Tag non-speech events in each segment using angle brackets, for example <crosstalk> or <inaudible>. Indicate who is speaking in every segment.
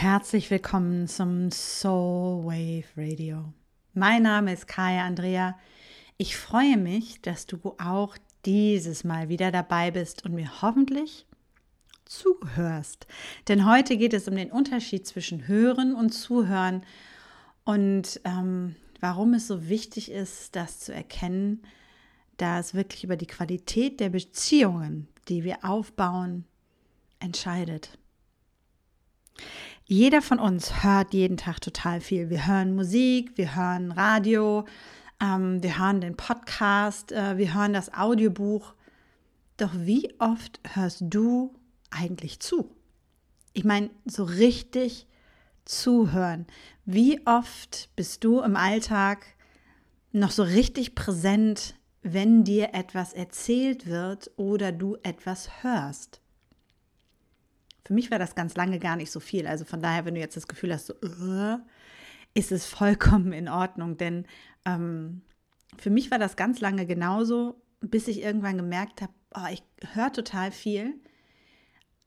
Speaker 1: Herzlich willkommen zum Soul Wave Radio. Mein Name ist Kaya Andrea. Ich freue mich, dass du auch dieses Mal wieder dabei bist und mir hoffentlich zuhörst. Denn heute geht es um den Unterschied zwischen Hören und Zuhören und ähm, warum es so wichtig ist, das zu erkennen, da es wirklich über die Qualität der Beziehungen, die wir aufbauen, entscheidet. Jeder von uns hört jeden Tag total viel. Wir hören Musik, wir hören Radio, ähm, wir hören den Podcast, äh, wir hören das Audiobuch. Doch wie oft hörst du eigentlich zu? Ich meine, so richtig zuhören. Wie oft bist du im Alltag noch so richtig präsent, wenn dir etwas erzählt wird oder du etwas hörst? Für mich war das ganz lange gar nicht so viel. Also von daher, wenn du jetzt das Gefühl hast, so, uh, ist es vollkommen in Ordnung. Denn ähm, für mich war das ganz lange genauso, bis ich irgendwann gemerkt habe, oh, ich höre total viel.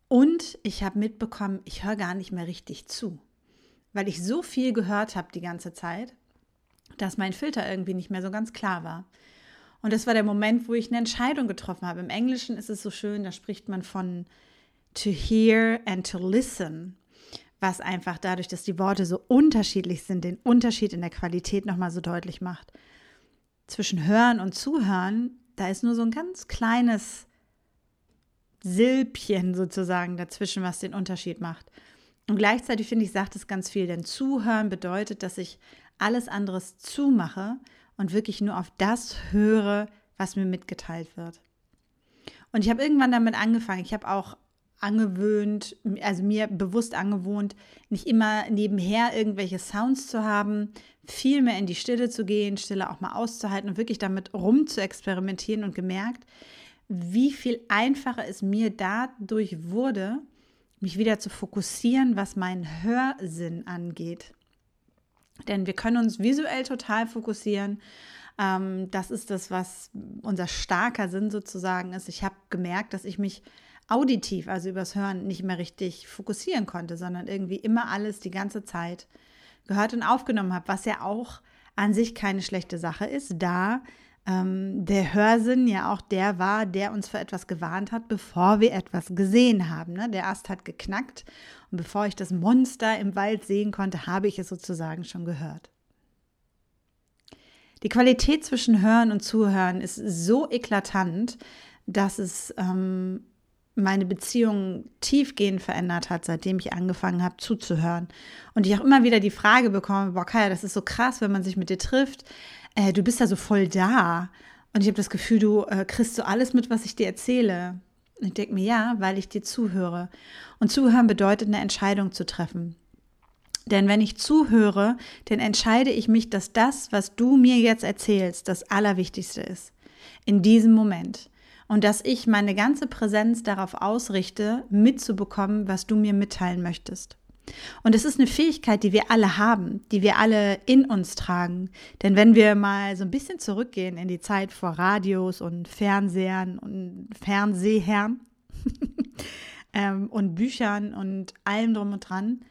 Speaker 1: Und ich habe mitbekommen, ich höre gar nicht mehr richtig zu. Weil ich so viel gehört habe die ganze Zeit, dass mein Filter irgendwie nicht mehr so ganz klar war. Und das war der Moment, wo ich eine Entscheidung getroffen habe. Im Englischen ist es so schön, da spricht man von to hear and to listen, was einfach dadurch, dass die Worte so unterschiedlich sind, den Unterschied in der Qualität nochmal so deutlich macht. Zwischen Hören und Zuhören, da ist nur so ein ganz kleines Silbchen sozusagen dazwischen, was den Unterschied macht. Und gleichzeitig finde ich, sagt es ganz viel, denn Zuhören bedeutet, dass ich alles anderes zumache und wirklich nur auf das höre, was mir mitgeteilt wird. Und ich habe irgendwann damit angefangen. Ich habe auch angewöhnt, also mir bewusst angewohnt, nicht immer nebenher irgendwelche Sounds zu haben, viel mehr in die Stille zu gehen, Stille auch mal auszuhalten und wirklich damit rum zu experimentieren und gemerkt, wie viel einfacher es mir dadurch wurde, mich wieder zu fokussieren, was meinen Hörsinn angeht. Denn wir können uns visuell total fokussieren. Ähm, das ist das, was unser starker Sinn sozusagen ist. Ich habe gemerkt, dass ich mich auditiv, also übers Hören, nicht mehr richtig fokussieren konnte, sondern irgendwie immer alles die ganze Zeit gehört und aufgenommen habe, was ja auch an sich keine schlechte Sache ist, da ähm, der Hörsinn ja auch der war, der uns für etwas gewarnt hat, bevor wir etwas gesehen haben. Ne? Der Ast hat geknackt und bevor ich das Monster im Wald sehen konnte, habe ich es sozusagen schon gehört. Die Qualität zwischen Hören und Zuhören ist so eklatant, dass es ähm, meine Beziehung tiefgehend verändert hat, seitdem ich angefangen habe zuzuhören. Und ich auch immer wieder die Frage bekomme, boah, Kaya, das ist so krass, wenn man sich mit dir trifft. Äh, du bist ja so voll da. Und ich habe das Gefühl, du äh, kriegst so alles mit, was ich dir erzähle. Und ich denke mir, ja, weil ich dir zuhöre. Und zuhören bedeutet, eine Entscheidung zu treffen. Denn wenn ich zuhöre, dann entscheide ich mich, dass das, was du mir jetzt erzählst, das Allerwichtigste ist. In diesem Moment und dass ich meine ganze Präsenz darauf ausrichte, mitzubekommen, was du mir mitteilen möchtest. Und es ist eine Fähigkeit, die wir alle haben, die wir alle in uns tragen. Denn wenn wir mal so ein bisschen zurückgehen in die Zeit vor Radios und Fernsehern und Fernsehherren <laughs> ähm, und Büchern und allem drum und dran,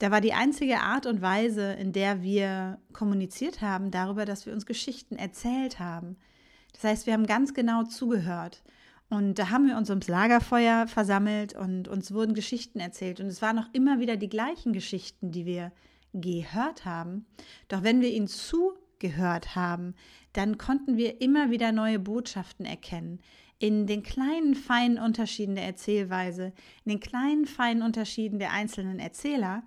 Speaker 1: da war die einzige Art und Weise, in der wir kommuniziert haben, darüber, dass wir uns Geschichten erzählt haben. Das heißt, wir haben ganz genau zugehört. Und da haben wir uns ums Lagerfeuer versammelt und uns wurden Geschichten erzählt. Und es waren auch immer wieder die gleichen Geschichten, die wir gehört haben. Doch wenn wir ihnen zugehört haben, dann konnten wir immer wieder neue Botschaften erkennen. In den kleinen, feinen Unterschieden der Erzählweise, in den kleinen, feinen Unterschieden der einzelnen Erzähler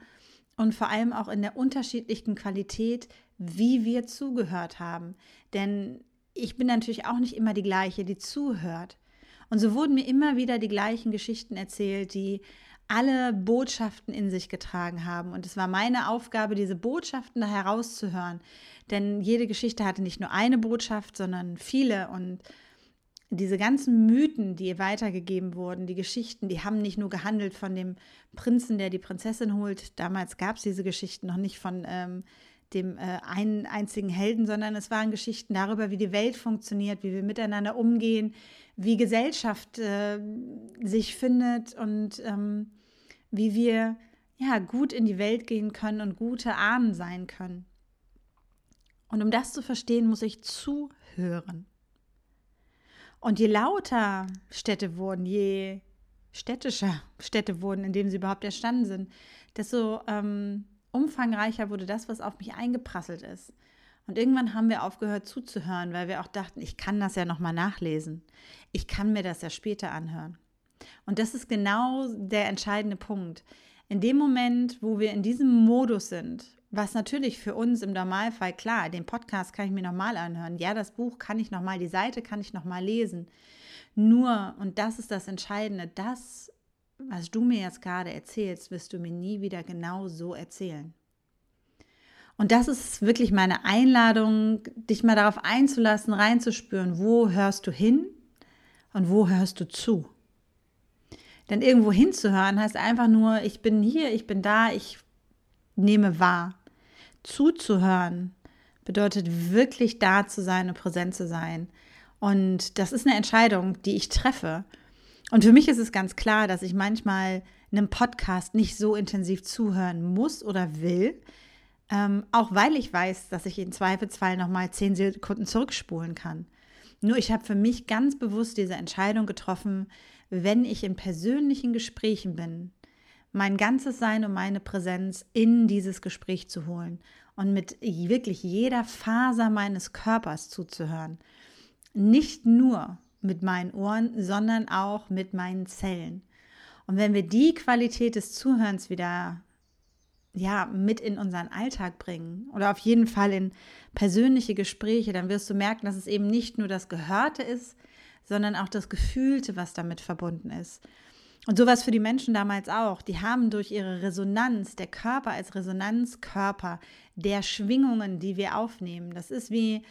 Speaker 1: und vor allem auch in der unterschiedlichen Qualität, wie wir zugehört haben. Denn ich bin natürlich auch nicht immer die gleiche, die zuhört. Und so wurden mir immer wieder die gleichen Geschichten erzählt, die alle Botschaften in sich getragen haben. Und es war meine Aufgabe, diese Botschaften da herauszuhören. Denn jede Geschichte hatte nicht nur eine Botschaft, sondern viele. Und diese ganzen Mythen, die weitergegeben wurden, die Geschichten, die haben nicht nur gehandelt von dem Prinzen, der die Prinzessin holt. Damals gab es diese Geschichten noch nicht von ähm, dem äh, einen einzigen Helden, sondern es waren Geschichten darüber, wie die Welt funktioniert, wie wir miteinander umgehen, wie Gesellschaft äh, sich findet und ähm, wie wir ja, gut in die Welt gehen können und gute Ahnen sein können. Und um das zu verstehen, muss ich zuhören. Und je lauter Städte wurden, je städtischer <laughs> Städte wurden, in denen sie überhaupt entstanden sind, desto ähm, umfangreicher wurde das, was auf mich eingeprasselt ist. Und irgendwann haben wir aufgehört zuzuhören, weil wir auch dachten, ich kann das ja nochmal nachlesen. Ich kann mir das ja später anhören. Und das ist genau der entscheidende Punkt. In dem Moment, wo wir in diesem Modus sind, was natürlich für uns im Normalfall klar, den Podcast kann ich mir nochmal anhören. Ja, das Buch kann ich nochmal, die Seite kann ich nochmal lesen. Nur, und das ist das Entscheidende, das, was du mir jetzt gerade erzählst, wirst du mir nie wieder genau so erzählen. Und das ist wirklich meine Einladung, dich mal darauf einzulassen, reinzuspüren, wo hörst du hin und wo hörst du zu. Denn irgendwo hinzuhören heißt einfach nur, ich bin hier, ich bin da, ich nehme wahr. Zuzuhören bedeutet wirklich da zu sein und präsent zu sein. Und das ist eine Entscheidung, die ich treffe. Und für mich ist es ganz klar, dass ich manchmal einem Podcast nicht so intensiv zuhören muss oder will, ähm, auch weil ich weiß, dass ich im Zweifelsfall nochmal zehn Sekunden zurückspulen kann. Nur ich habe für mich ganz bewusst diese Entscheidung getroffen, wenn ich in persönlichen Gesprächen bin, mein ganzes Sein und meine Präsenz in dieses Gespräch zu holen und mit wirklich jeder Faser meines Körpers zuzuhören. Nicht nur mit meinen Ohren, sondern auch mit meinen Zellen. Und wenn wir die Qualität des Zuhörens wieder ja, mit in unseren Alltag bringen oder auf jeden Fall in persönliche Gespräche, dann wirst du merken, dass es eben nicht nur das Gehörte ist, sondern auch das Gefühlte, was damit verbunden ist. Und sowas für die Menschen damals auch. Die haben durch ihre Resonanz, der Körper als Resonanzkörper der Schwingungen, die wir aufnehmen. Das ist wie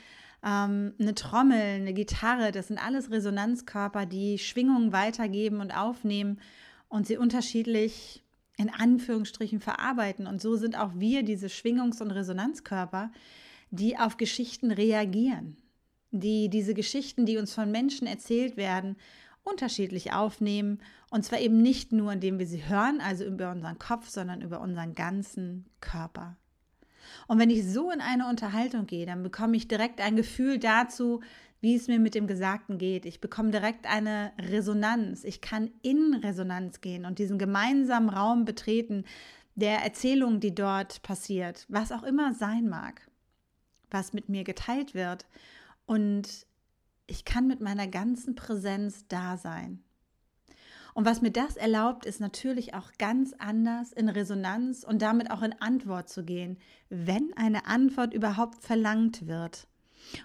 Speaker 1: ähm, eine Trommel, eine Gitarre. Das sind alles Resonanzkörper, die Schwingungen weitergeben und aufnehmen und sie unterschiedlich in Anführungsstrichen verarbeiten. Und so sind auch wir diese Schwingungs- und Resonanzkörper, die auf Geschichten reagieren, die diese Geschichten, die uns von Menschen erzählt werden, unterschiedlich aufnehmen. Und zwar eben nicht nur, indem wir sie hören, also über unseren Kopf, sondern über unseren ganzen Körper. Und wenn ich so in eine Unterhaltung gehe, dann bekomme ich direkt ein Gefühl dazu, wie es mir mit dem Gesagten geht. Ich bekomme direkt eine Resonanz. Ich kann in Resonanz gehen und diesen gemeinsamen Raum betreten der Erzählung, die dort passiert, was auch immer sein mag, was mit mir geteilt wird. Und ich kann mit meiner ganzen Präsenz da sein. Und was mir das erlaubt, ist natürlich auch ganz anders in Resonanz und damit auch in Antwort zu gehen, wenn eine Antwort überhaupt verlangt wird.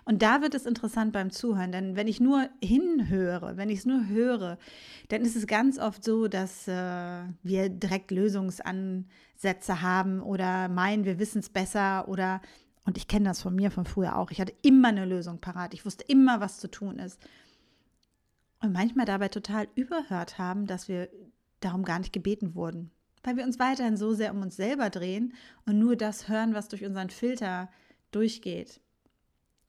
Speaker 1: Und da wird es interessant beim Zuhören, denn wenn ich nur hinhöre, wenn ich es nur höre, dann ist es ganz oft so, dass äh, wir direkt Lösungsansätze haben oder meinen, wir wissen es besser oder und ich kenne das von mir von früher auch. Ich hatte immer eine Lösung parat. Ich wusste immer, was zu tun ist. Und manchmal dabei total überhört haben, dass wir darum gar nicht gebeten wurden. Weil wir uns weiterhin so sehr um uns selber drehen und nur das hören, was durch unseren Filter durchgeht.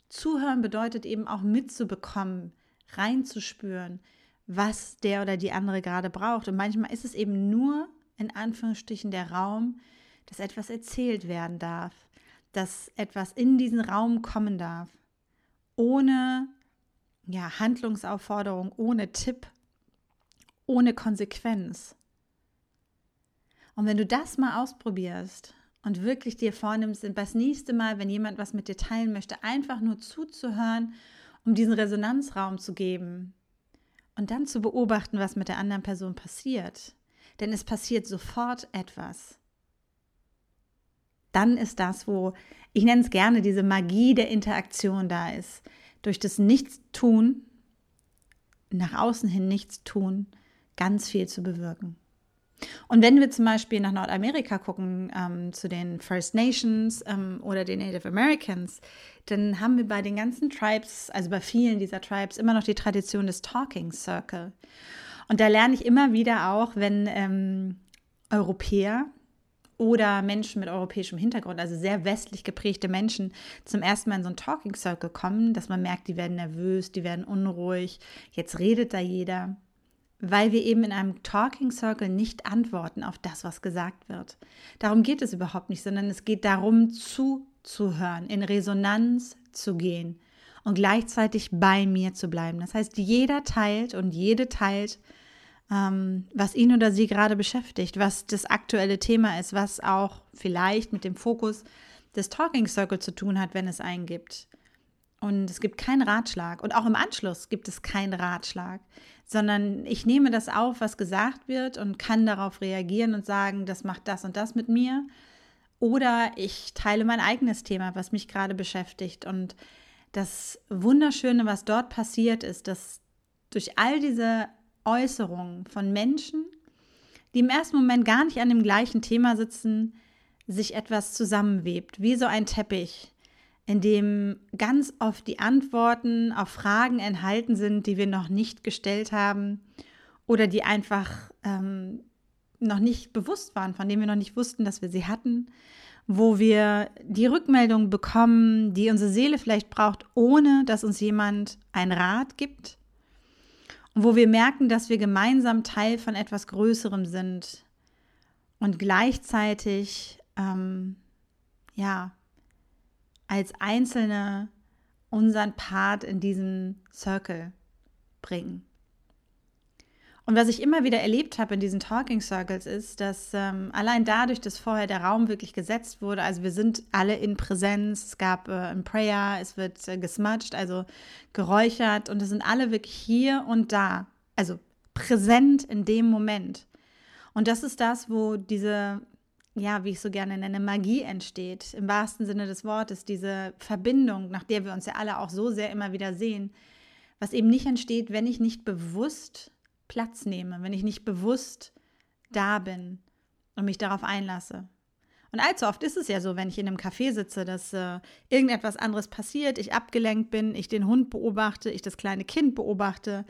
Speaker 1: Zuhören bedeutet eben auch mitzubekommen, reinzuspüren, was der oder die andere gerade braucht. Und manchmal ist es eben nur in Anführungsstrichen der Raum, dass etwas erzählt werden darf, dass etwas in diesen Raum kommen darf, ohne ja, Handlungsaufforderung, ohne Tipp, ohne Konsequenz. Und wenn du das mal ausprobierst und wirklich dir vornimmst, das nächste Mal, wenn jemand was mit dir teilen möchte, einfach nur zuzuhören, um diesen Resonanzraum zu geben und dann zu beobachten, was mit der anderen Person passiert. Denn es passiert sofort etwas dann ist das, wo ich nenne es gerne diese Magie der Interaktion da ist. Durch das Nichtstun, nach außen hin Nichtstun, ganz viel zu bewirken. Und wenn wir zum Beispiel nach Nordamerika gucken, ähm, zu den First Nations ähm, oder den Native Americans, dann haben wir bei den ganzen Tribes, also bei vielen dieser Tribes, immer noch die Tradition des Talking Circle. Und da lerne ich immer wieder auch, wenn ähm, Europäer oder Menschen mit europäischem Hintergrund, also sehr westlich geprägte Menschen, zum ersten Mal in so ein Talking Circle kommen, dass man merkt, die werden nervös, die werden unruhig, jetzt redet da jeder. weil wir eben in einem Talking Circle nicht antworten auf das, was gesagt wird. Darum geht es überhaupt nicht, sondern es geht darum, zuzuhören, in Resonanz zu gehen und gleichzeitig bei mir zu bleiben. Das heißt, jeder teilt und jede teilt, ähm, was ihn oder sie gerade beschäftigt, was das aktuelle Thema ist, was auch vielleicht mit dem Fokus des Talking Circle zu tun hat, wenn es einen gibt. Und es gibt keinen Ratschlag. Und auch im Anschluss gibt es keinen Ratschlag, sondern ich nehme das auf, was gesagt wird und kann darauf reagieren und sagen, das macht das und das mit mir. Oder ich teile mein eigenes Thema, was mich gerade beschäftigt. Und das Wunderschöne, was dort passiert ist, dass durch all diese Äußerungen von Menschen, die im ersten Moment gar nicht an dem gleichen Thema sitzen, sich etwas zusammenwebt, wie so ein Teppich, in dem ganz oft die Antworten auf Fragen enthalten sind, die wir noch nicht gestellt haben oder die einfach ähm, noch nicht bewusst waren, von denen wir noch nicht wussten, dass wir sie hatten, wo wir die Rückmeldung bekommen, die unsere Seele vielleicht braucht, ohne dass uns jemand einen Rat gibt und wo wir merken, dass wir gemeinsam Teil von etwas Größerem sind und gleichzeitig ähm, ja als Einzelne unseren Part in diesem Circle bringen. Und was ich immer wieder erlebt habe in diesen Talking Circles ist, dass ähm, allein dadurch, dass vorher der Raum wirklich gesetzt wurde, also wir sind alle in Präsenz, es gab äh, ein Prayer, es wird äh, gesmutscht, also geräuchert und es sind alle wirklich hier und da, also präsent in dem Moment. Und das ist das, wo diese ja, wie ich so gerne nenne, Magie entsteht, im wahrsten Sinne des Wortes, diese Verbindung, nach der wir uns ja alle auch so sehr immer wieder sehen, was eben nicht entsteht, wenn ich nicht bewusst Platz nehme, wenn ich nicht bewusst da bin und mich darauf einlasse. Und allzu oft ist es ja so, wenn ich in einem Café sitze, dass äh, irgendetwas anderes passiert, ich abgelenkt bin, ich den Hund beobachte, ich das kleine Kind beobachte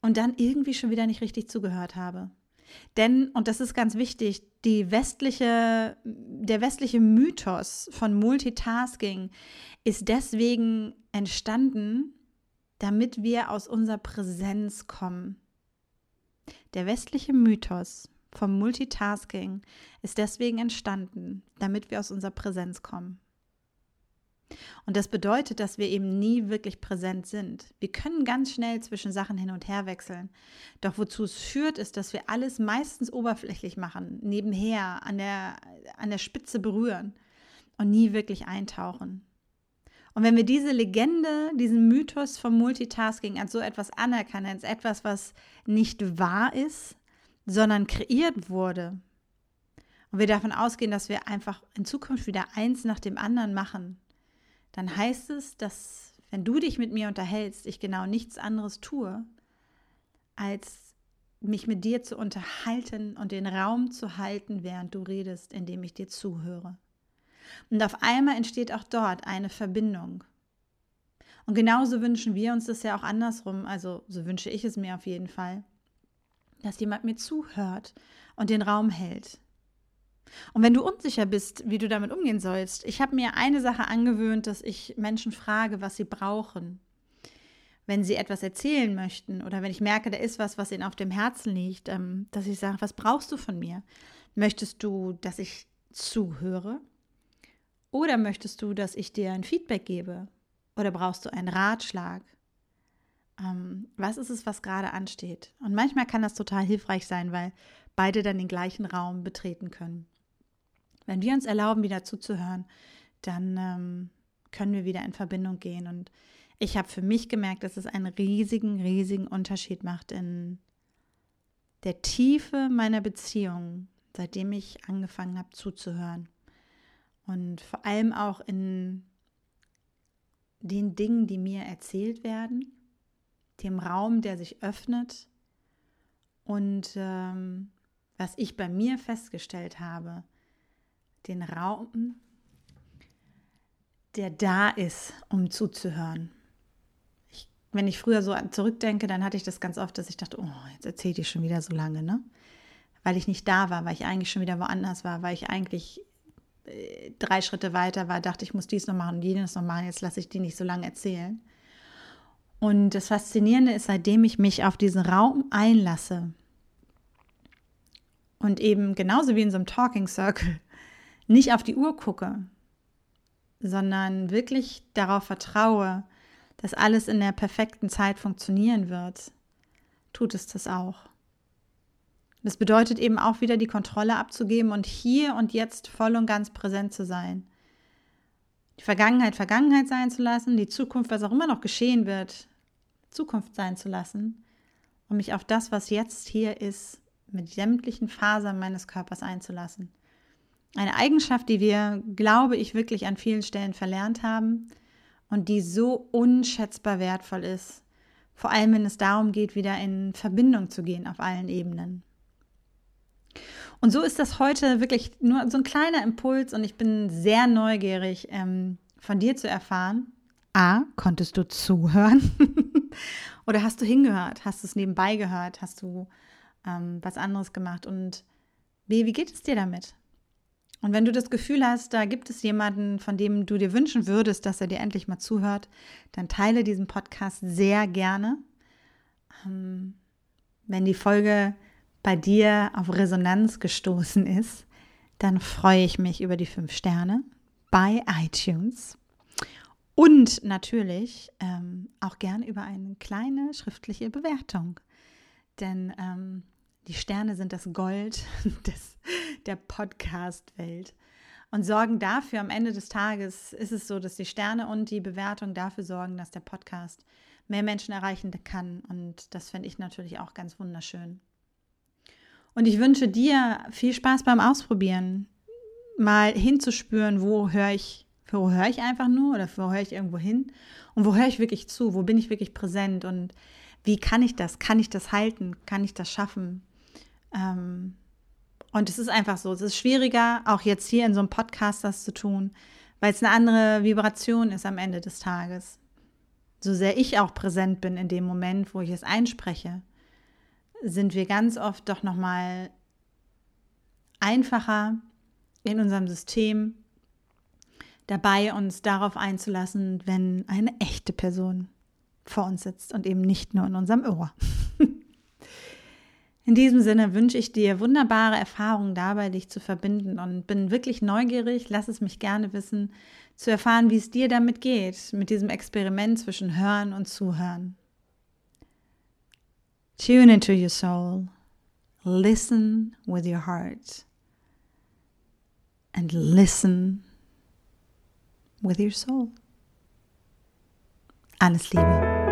Speaker 1: und dann irgendwie schon wieder nicht richtig zugehört habe. Denn, und das ist ganz wichtig, westliche, der westliche Mythos von Multitasking ist deswegen entstanden, damit wir aus unserer Präsenz kommen. Der westliche Mythos vom Multitasking ist deswegen entstanden, damit wir aus unserer Präsenz kommen. Und das bedeutet, dass wir eben nie wirklich präsent sind. Wir können ganz schnell zwischen Sachen hin und her wechseln. Doch wozu es führt, ist, dass wir alles meistens oberflächlich machen, nebenher, an der, an der Spitze berühren und nie wirklich eintauchen. Und wenn wir diese Legende, diesen Mythos vom Multitasking als so etwas anerkennen, als etwas, was nicht wahr ist, sondern kreiert wurde, und wir davon ausgehen, dass wir einfach in Zukunft wieder eins nach dem anderen machen, dann heißt es, dass wenn du dich mit mir unterhältst, ich genau nichts anderes tue, als mich mit dir zu unterhalten und den Raum zu halten, während du redest, indem ich dir zuhöre. Und auf einmal entsteht auch dort eine Verbindung. Und genauso wünschen wir uns das ja auch andersrum, also so wünsche ich es mir auf jeden Fall, dass jemand mir zuhört und den Raum hält, und wenn du unsicher bist, wie du damit umgehen sollst, ich habe mir eine Sache angewöhnt, dass ich Menschen frage, was sie brauchen. Wenn sie etwas erzählen möchten oder wenn ich merke, da ist was, was ihnen auf dem Herzen liegt, ähm, dass ich sage, was brauchst du von mir? Möchtest du, dass ich zuhöre? Oder möchtest du, dass ich dir ein Feedback gebe? Oder brauchst du einen Ratschlag? Ähm, was ist es, was gerade ansteht? Und manchmal kann das total hilfreich sein, weil beide dann den gleichen Raum betreten können. Wenn wir uns erlauben, wieder zuzuhören, dann ähm, können wir wieder in Verbindung gehen. Und ich habe für mich gemerkt, dass es einen riesigen, riesigen Unterschied macht in der Tiefe meiner Beziehung, seitdem ich angefangen habe zuzuhören. Und vor allem auch in den Dingen, die mir erzählt werden, dem Raum, der sich öffnet und ähm, was ich bei mir festgestellt habe, den Raum, der da ist, um zuzuhören. Ich, wenn ich früher so zurückdenke, dann hatte ich das ganz oft, dass ich dachte, oh, jetzt erzählt die schon wieder so lange, ne? Weil ich nicht da war, weil ich eigentlich schon wieder woanders war, weil ich eigentlich drei Schritte weiter war, dachte ich muss dies noch machen und jenes noch machen, jetzt lasse ich die nicht so lange erzählen. Und das Faszinierende ist, seitdem ich mich auf diesen Raum einlasse und eben genauso wie in so einem Talking Circle nicht auf die Uhr gucke, sondern wirklich darauf vertraue, dass alles in der perfekten Zeit funktionieren wird, tut es das auch. Das bedeutet eben auch wieder die Kontrolle abzugeben und hier und jetzt voll und ganz präsent zu sein. Die Vergangenheit Vergangenheit sein zu lassen, die Zukunft, was auch immer noch geschehen wird, Zukunft sein zu lassen und mich auf das, was jetzt hier ist, mit sämtlichen Fasern meines Körpers einzulassen. Eine Eigenschaft, die wir, glaube ich, wirklich an vielen Stellen verlernt haben und die so unschätzbar wertvoll ist, vor allem wenn es darum geht, wieder in Verbindung zu gehen auf allen Ebenen. Und so ist das heute wirklich nur so ein kleiner Impuls und ich bin sehr neugierig ähm, von dir zu erfahren. A, konntest du zuhören? <laughs> Oder hast du hingehört? Hast du es nebenbei gehört? Hast du ähm, was anderes gemacht? Und B, wie geht es dir damit? Und wenn du das Gefühl hast, da gibt es jemanden, von dem du dir wünschen würdest, dass er dir endlich mal zuhört, dann teile diesen Podcast sehr gerne. Ähm, wenn die Folge bei dir auf Resonanz gestoßen ist, dann freue ich mich über die fünf Sterne bei iTunes und natürlich ähm, auch gern über eine kleine schriftliche Bewertung. Denn ähm, die Sterne sind das Gold <laughs> des, der Podcast-Welt und sorgen dafür, am Ende des Tages ist es so, dass die Sterne und die Bewertung dafür sorgen, dass der Podcast mehr Menschen erreichen kann. Und das finde ich natürlich auch ganz wunderschön. Und ich wünsche dir viel Spaß beim Ausprobieren, mal hinzuspüren, wo höre ich, wo höre ich einfach nur oder wo höre ich irgendwo hin und wo höre ich wirklich zu, wo bin ich wirklich präsent und wie kann ich das? Kann ich das halten? Kann ich das schaffen? Ähm, und es ist einfach so, es ist schwieriger, auch jetzt hier in so einem Podcast das zu tun, weil es eine andere Vibration ist am Ende des Tages. So sehr ich auch präsent bin in dem Moment, wo ich es einspreche, sind wir ganz oft doch noch mal einfacher in unserem System dabei, uns darauf einzulassen, wenn eine echte Person vor uns sitzt und eben nicht nur in unserem Ohr. <laughs> In diesem Sinne wünsche ich dir wunderbare Erfahrungen dabei, dich zu verbinden und bin wirklich neugierig, lass es mich gerne wissen, zu erfahren, wie es dir damit geht, mit diesem Experiment zwischen Hören und Zuhören. Tune into your soul. Listen with your heart. And listen with your soul. Alles Liebe.